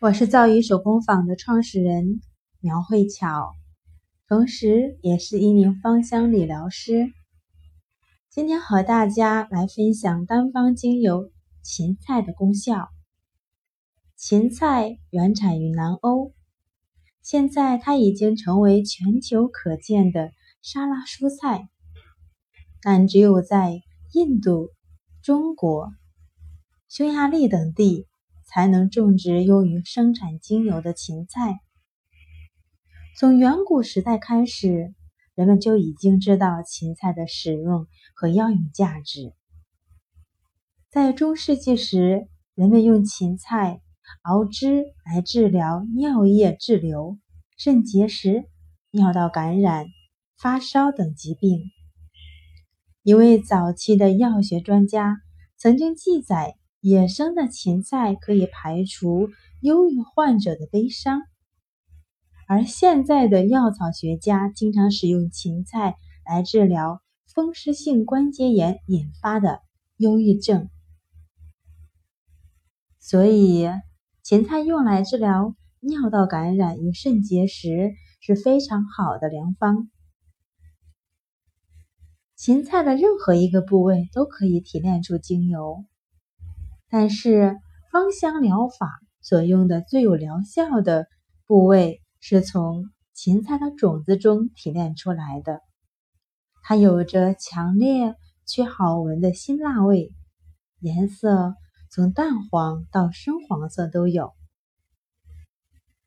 我是造鱼手工坊的创始人苗慧巧，同时也是一名芳香理疗师。今天和大家来分享单方精油芹菜的功效。芹菜原产于南欧，现在它已经成为全球可见的沙拉蔬菜，但只有在印度、中国、匈牙利等地。才能种植用于生产精油的芹菜。从远古时代开始，人们就已经知道芹菜的使用和药用价值。在中世纪时，人们用芹菜熬汁来治疗尿液滞留、肾结石、尿道感染、发烧等疾病。一位早期的药学专家曾经记载。野生的芹菜可以排除忧郁患者的悲伤，而现在的药草学家经常使用芹菜来治疗风湿性关节炎引发的忧郁症。所以，芹菜用来治疗尿道感染与肾结石是非常好的良方。芹菜的任何一个部位都可以提炼出精油。但是芳香疗法所用的最有疗效的部位是从芹菜的种子中提炼出来的，它有着强烈却好闻的辛辣味，颜色从淡黄到深黄色都有，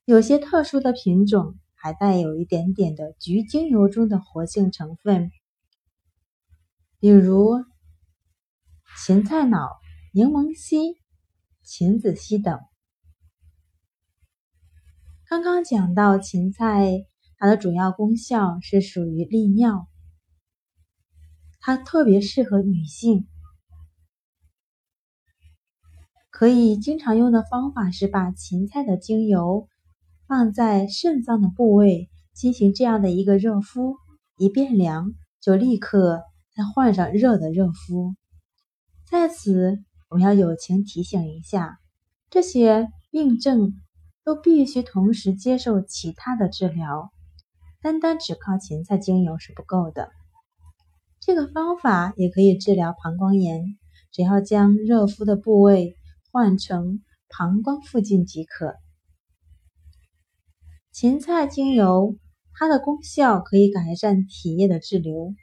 有些特殊的品种还带有一点点的菊精油中的活性成分，比如芹菜脑。柠檬烯、芹子烯等。刚刚讲到芹菜，它的主要功效是属于利尿，它特别适合女性。可以经常用的方法是把芹菜的精油放在肾脏的部位，进行这样的一个热敷，一变凉就立刻再换上热的热敷，在此。我要友情提醒一下，这些病症都必须同时接受其他的治疗，单单只靠芹菜精油是不够的。这个方法也可以治疗膀胱炎，只要将热敷的部位换成膀胱附近即可。芹菜精油它的功效可以改善体液的滞留，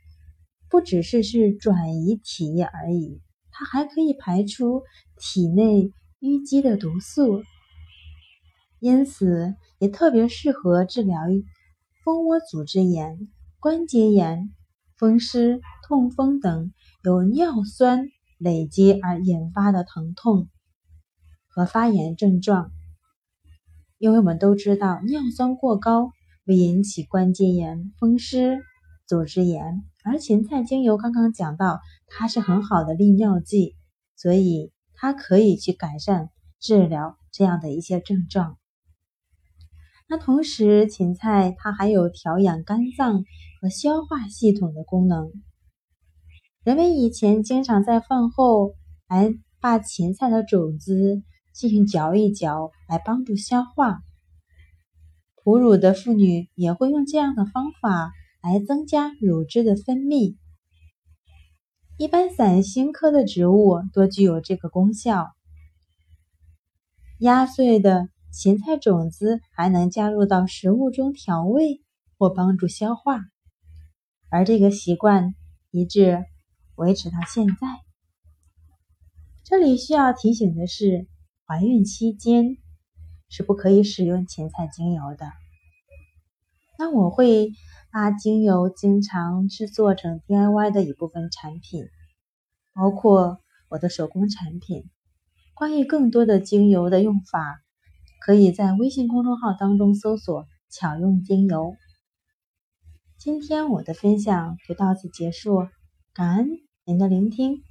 不只是是转移体液而已。它还可以排出体内淤积的毒素，因此也特别适合治疗蜂窝组织炎、关节炎、风湿、痛风等由尿酸累积而引发的疼痛和发炎症状。因为我们都知道，尿酸过高会引起关节炎、风湿、组织炎。而芹菜精油刚刚讲到，它是很好的利尿剂，所以它可以去改善、治疗这样的一些症状。那同时，芹菜它还有调养肝脏和消化系统的功能。人们以前经常在饭后来把芹菜的种子进行嚼一嚼，来帮助消化。哺乳的妇女也会用这样的方法。来增加乳汁的分泌。一般伞形科的植物多具有这个功效。压碎的芹菜种子还能加入到食物中调味或帮助消化，而这个习惯一直维持到现在。这里需要提醒的是，怀孕期间是不可以使用芹菜精油的。那我会。把精油经常制作成 DIY 的一部分产品，包括我的手工产品。关于更多的精油的用法，可以在微信公众号当中搜索“巧用精油”。今天我的分享就到此结束，感恩您的聆听。